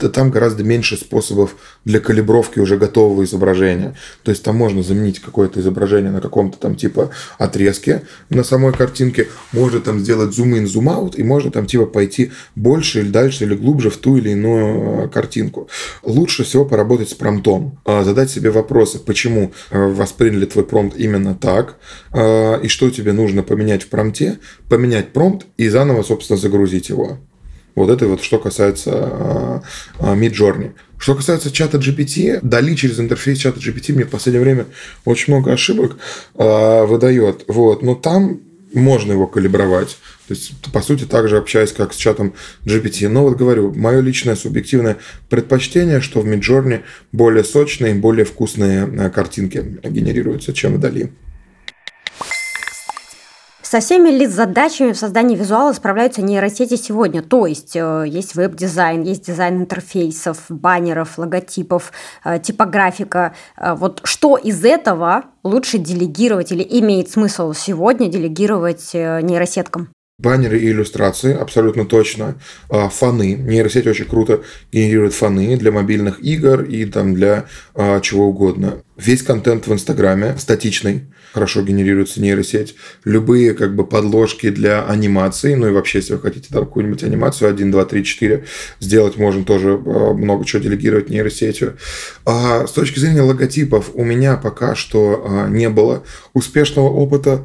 э, там гораздо меньше способов для калибровки уже готового изображения. То есть там можно заменить какое-то изображение на каком-то там типа отрезке на самой картинке, можно там сделать зум-ин, зум-аут, и можно там типа пойти больше или дальше или глубже в ту или иную э, картинку. Лучше всего поработать с промптом, задать себе вопросы, почему восприняли твой промпт именно так, и что тебе нужно поменять в промте, поменять промпт и заново, собственно, загрузить его. Вот это вот что касается Midjourney. Что касается чата GPT, Дали через интерфейс чата GPT мне в последнее время очень много ошибок э, выдает. Вот. Но там можно его калибровать. То есть, по сути, так же общаясь, как с чатом GPT. Но вот говорю, мое личное субъективное предпочтение, что в Midjourney более сочные, более вкусные э, картинки генерируются, чем в Дали. Со всеми ли задачами в создании визуала справляются нейросети сегодня? То есть э, есть веб-дизайн, есть дизайн интерфейсов, баннеров, логотипов, э, типографика. Э, вот что из этого лучше делегировать или имеет смысл сегодня делегировать нейросеткам? Баннеры и иллюстрации, абсолютно точно. А, фоны. Нейросеть очень круто генерирует фоны для мобильных игр и там для а, чего угодно. Весь контент в Инстаграме статичный, хорошо генерируется нейросеть. Любые как бы подложки для анимации, ну и вообще, если вы хотите там какую-нибудь анимацию 1, 2, 3, 4 сделать, можно тоже а, много чего делегировать нейросетью. А с точки зрения логотипов у меня пока что не было успешного опыта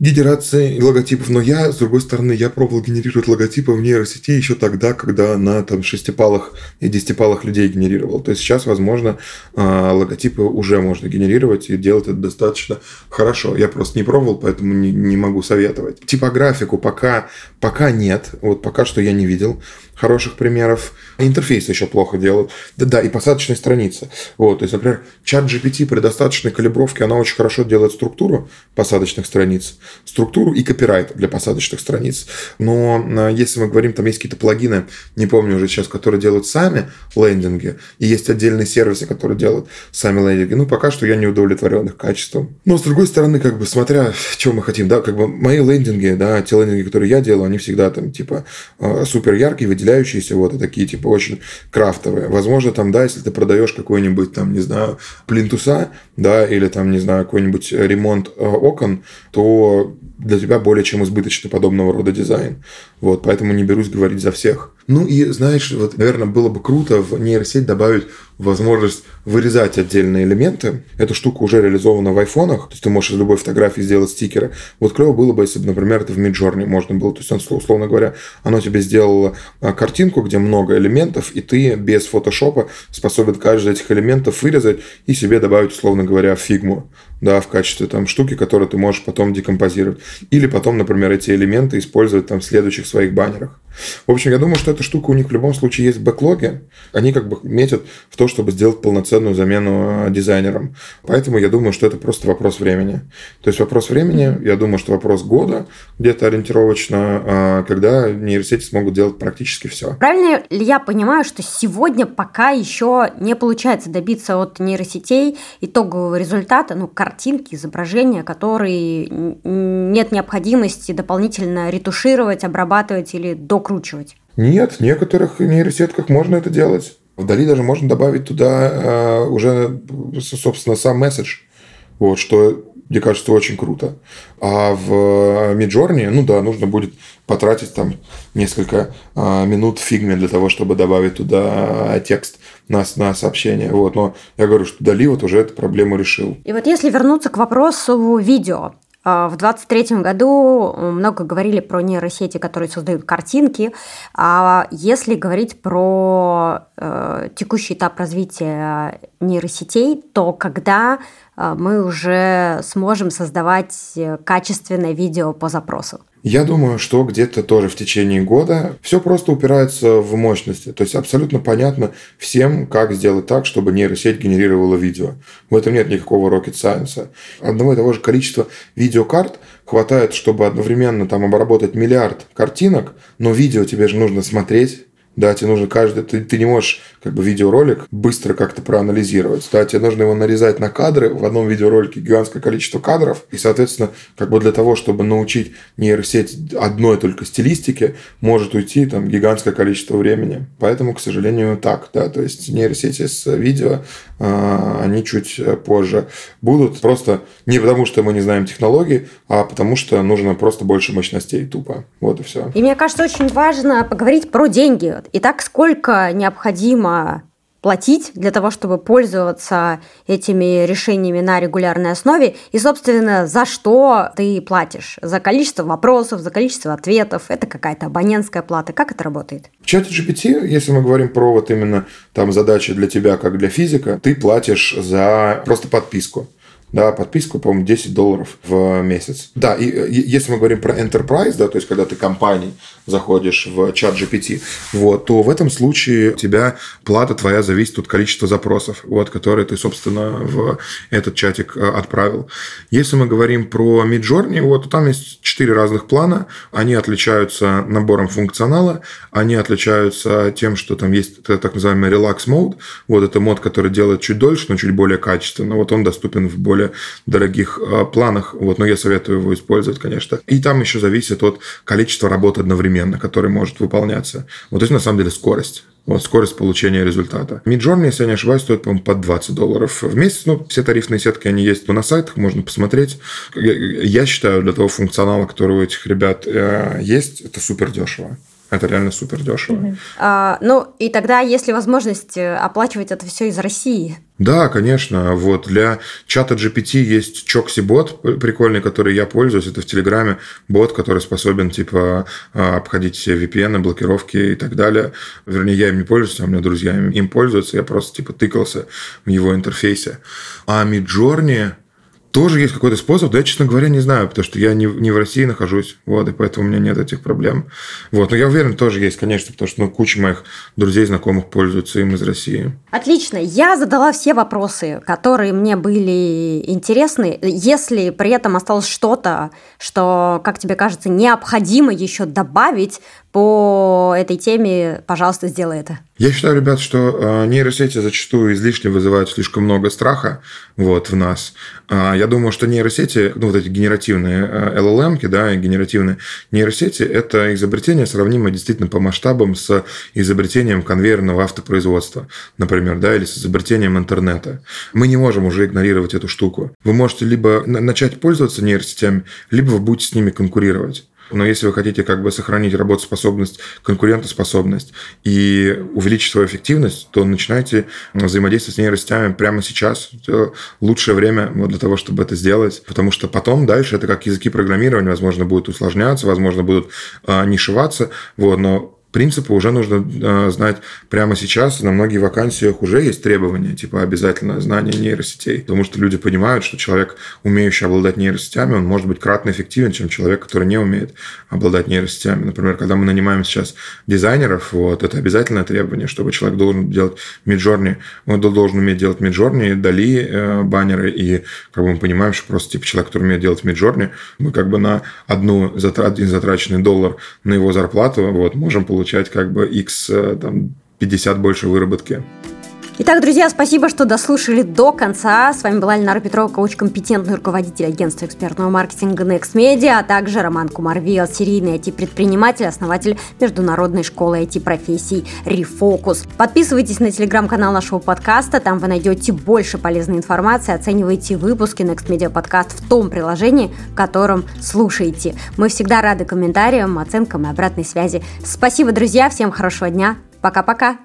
генерации логотипов, но я, с другой стороны, я пробовал генерировать логотипы в нейросети еще тогда, когда на там шестипалых и десятипалых людей генерировал. То есть сейчас, возможно, а, логотипы уже можно генерировать и делать это достаточно хорошо. Я просто не пробовал, поэтому не, не могу советовать. Типографику пока, пока нет, вот пока что я не видел хороших примеров. Интерфейс еще плохо делают. Да-да, и посадочные страницы. Вот, то есть, например, чат GPT при достаточной калибровке, она очень хорошо делает структуру посадочных страниц, структуру и копирайт для посадочных страниц. Но а, если мы говорим, там есть какие-то плагины, не помню уже сейчас, которые делают сами лендинги, и есть отдельные сервисы, которые делают сами лендинги. Ну, пока что я не удовлетворен их качеством. Но, с другой стороны, как бы, смотря, что мы хотим, да, как бы мои лендинги, да, те лендинги, которые я делаю, они всегда там, типа, а, супер яркие, выделяющиеся, вот, и такие, типа, очень крафтовые. Возможно, там, да, если ты продаешь какой-нибудь, там, не знаю, плинтуса, да, или там, не знаю, какой-нибудь ремонт э, окон, то or для тебя более чем избыточный подобного рода дизайн. Вот, поэтому не берусь говорить за всех. Ну и, знаешь, вот, наверное, было бы круто в нейросеть добавить возможность вырезать отдельные элементы. Эта штука уже реализована в айфонах, то есть ты можешь из любой фотографии сделать стикеры. Вот клево было бы, если бы, например, это в Midjourney можно было. То есть, условно говоря, оно тебе сделало а, картинку, где много элементов, и ты без фотошопа способен каждый из этих элементов вырезать и себе добавить, условно говоря, фигму да, в качестве там штуки, которую ты можешь потом декомпозировать. Или потом, например, эти элементы использовать там в следующих своих баннерах. В общем, я думаю, что эта штука у них в любом случае есть в бэклоге. Они как бы метят в то, чтобы сделать полноценную замену э, дизайнерам. Поэтому я думаю, что это просто вопрос времени. То есть вопрос времени, я думаю, что вопрос года где-то ориентировочно, э, когда нейросети смогут делать практически все. Правильно ли я понимаю, что сегодня пока еще не получается добиться от нейросетей итогового результата, ну, картинки, изображения, которые нет необходимости дополнительно ретушировать, обрабатывать или док докручивать? Нет, в некоторых нейросетках можно это делать. Вдали даже можно добавить туда э, уже, собственно, сам месседж. Вот, что, мне кажется, очень круто. А в Midjourney, ну да, нужно будет потратить там несколько э, минут в фигме для того, чтобы добавить туда текст на, на сообщение. Вот. Но я говорю, что Дали вот уже эту проблему решил. И вот если вернуться к вопросу видео, в 2023 году много говорили про нейросети, которые создают картинки. А если говорить про э, текущий этап развития нейросетей, то когда э, мы уже сможем создавать качественное видео по запросу? Я думаю, что где-то тоже в течение года все просто упирается в мощности. То есть абсолютно понятно всем, как сделать так, чтобы нейросеть генерировала видео. В этом нет никакого rocket science. Одного и того же количества видеокарт хватает, чтобы одновременно там обработать миллиард картинок, но видео тебе же нужно смотреть, да, тебе нужно каждый, ты, ты не можешь как бы видеоролик быстро как-то проанализировать. Да, тебе нужно его нарезать на кадры. В одном видеоролике гигантское количество кадров. И, соответственно, как бы для того, чтобы научить нейросеть одной только стилистике, может уйти там гигантское количество времени. Поэтому, к сожалению, так. Да, то есть нейросети с видео, э, они чуть позже будут. Просто не потому, что мы не знаем технологий, а потому что нужно просто больше мощностей тупо. Вот и все. И мне кажется, очень важно поговорить про деньги. Итак, сколько необходимо платить для того, чтобы пользоваться этими решениями на регулярной основе. И, собственно, за что ты платишь? За количество вопросов, за количество ответов? Это какая-то абонентская плата? Как это работает? В чате GPT, если мы говорим про вот именно там задачи для тебя, как для физика, ты платишь за просто подписку да, подписку, по-моему, 10 долларов в месяц. Да, и, и если мы говорим про enterprise, да, то есть когда ты компанией заходишь в чат GPT, вот, то в этом случае у тебя плата твоя зависит от количества запросов, вот, которые ты, собственно, в этот чатик э, отправил. Если мы говорим про Midjourney, вот, то там есть четыре разных плана, они отличаются набором функционала, они отличаются тем, что там есть так называемый relax mode, вот, это мод, который делает чуть дольше, но чуть более качественно, вот он доступен в более более дорогих э, планах. Вот, но я советую его использовать, конечно. И там еще зависит от количества работ одновременно, который может выполняться. Вот, то есть, на самом деле, скорость. Вот скорость получения результата. Midjourney, если я не ошибаюсь, стоит, по-моему, под 20 долларов в месяц. Ну, все тарифные сетки, они есть на сайтах, можно посмотреть. Я считаю, для того функционала, который у этих ребят э, есть, это супер дешево. Это реально супер дешево. Угу. А, ну, и тогда есть ли возможность э, оплачивать это все из России? Да, конечно. Вот для чата GPT есть Чокси бот прикольный, который я пользуюсь. Это в Телеграме бот, который способен типа а, обходить все VPN, блокировки и так далее. Вернее, я им не пользуюсь, а у меня друзья им, им пользуются. Я просто типа тыкался в его интерфейсе. А Midjourney тоже есть какой-то способ, да я, честно говоря, не знаю, потому что я не, не в России нахожусь, вот, и поэтому у меня нет этих проблем. Вот, но я уверен, тоже есть, конечно, потому что ну, куча моих друзей, знакомых пользуются им из России. Отлично. Я задала все вопросы, которые мне были интересны. Если при этом осталось что-то, что, как тебе кажется, необходимо еще добавить по этой теме, пожалуйста, сделай это. Я считаю, ребят, что э, нейросети зачастую излишне вызывают слишком много страха вот, в нас. А, я думаю, что нейросети, ну, вот эти генеративные э, LLM, да, и генеративные нейросети – это изобретение, сравнимое действительно по масштабам с изобретением конвейерного автопроизводства, например, да, или с изобретением интернета. Мы не можем уже игнорировать эту штуку. Вы можете либо начать пользоваться нейросетями, либо вы будете с ними конкурировать. Но если вы хотите как бы сохранить работоспособность, конкурентоспособность и увеличить свою эффективность, то начинайте взаимодействовать с нейросетями прямо сейчас. Это лучшее время для того, чтобы это сделать. Потому что потом дальше это как языки программирования, возможно, будут усложняться, возможно, будут э, нишеваться. Вот, но принципы уже нужно э, знать прямо сейчас. На многих вакансиях уже есть требования, типа обязательно знание нейросетей, потому что люди понимают, что человек, умеющий обладать нейросетями, он может быть кратно эффективен, чем человек, который не умеет обладать нейросетями. Например, когда мы нанимаем сейчас дизайнеров, вот, это обязательное требование, чтобы человек должен делать миджорни, он должен уметь делать миджорни, дали э, баннеры, и как бы мы понимаем, что просто типа человек, который умеет делать миджорни, мы как бы на одну, один затраченный доллар на его зарплату вот, можем получить получать как бы x э, там, 50 больше выработки. Итак, друзья, спасибо, что дослушали до конца. С вами была Ленара Петрова, коуч-компетентный руководитель агентства экспертного маркетинга Next Media, а также Роман Кумарвиел, серийный IT-предприниматель, основатель международной школы IT-профессий Refocus. Подписывайтесь на телеграм-канал нашего подкаста, там вы найдете больше полезной информации, оценивайте выпуски Next Media подкаст в том приложении, в котором слушаете. Мы всегда рады комментариям, оценкам и обратной связи. Спасибо, друзья, всем хорошего дня. Пока-пока.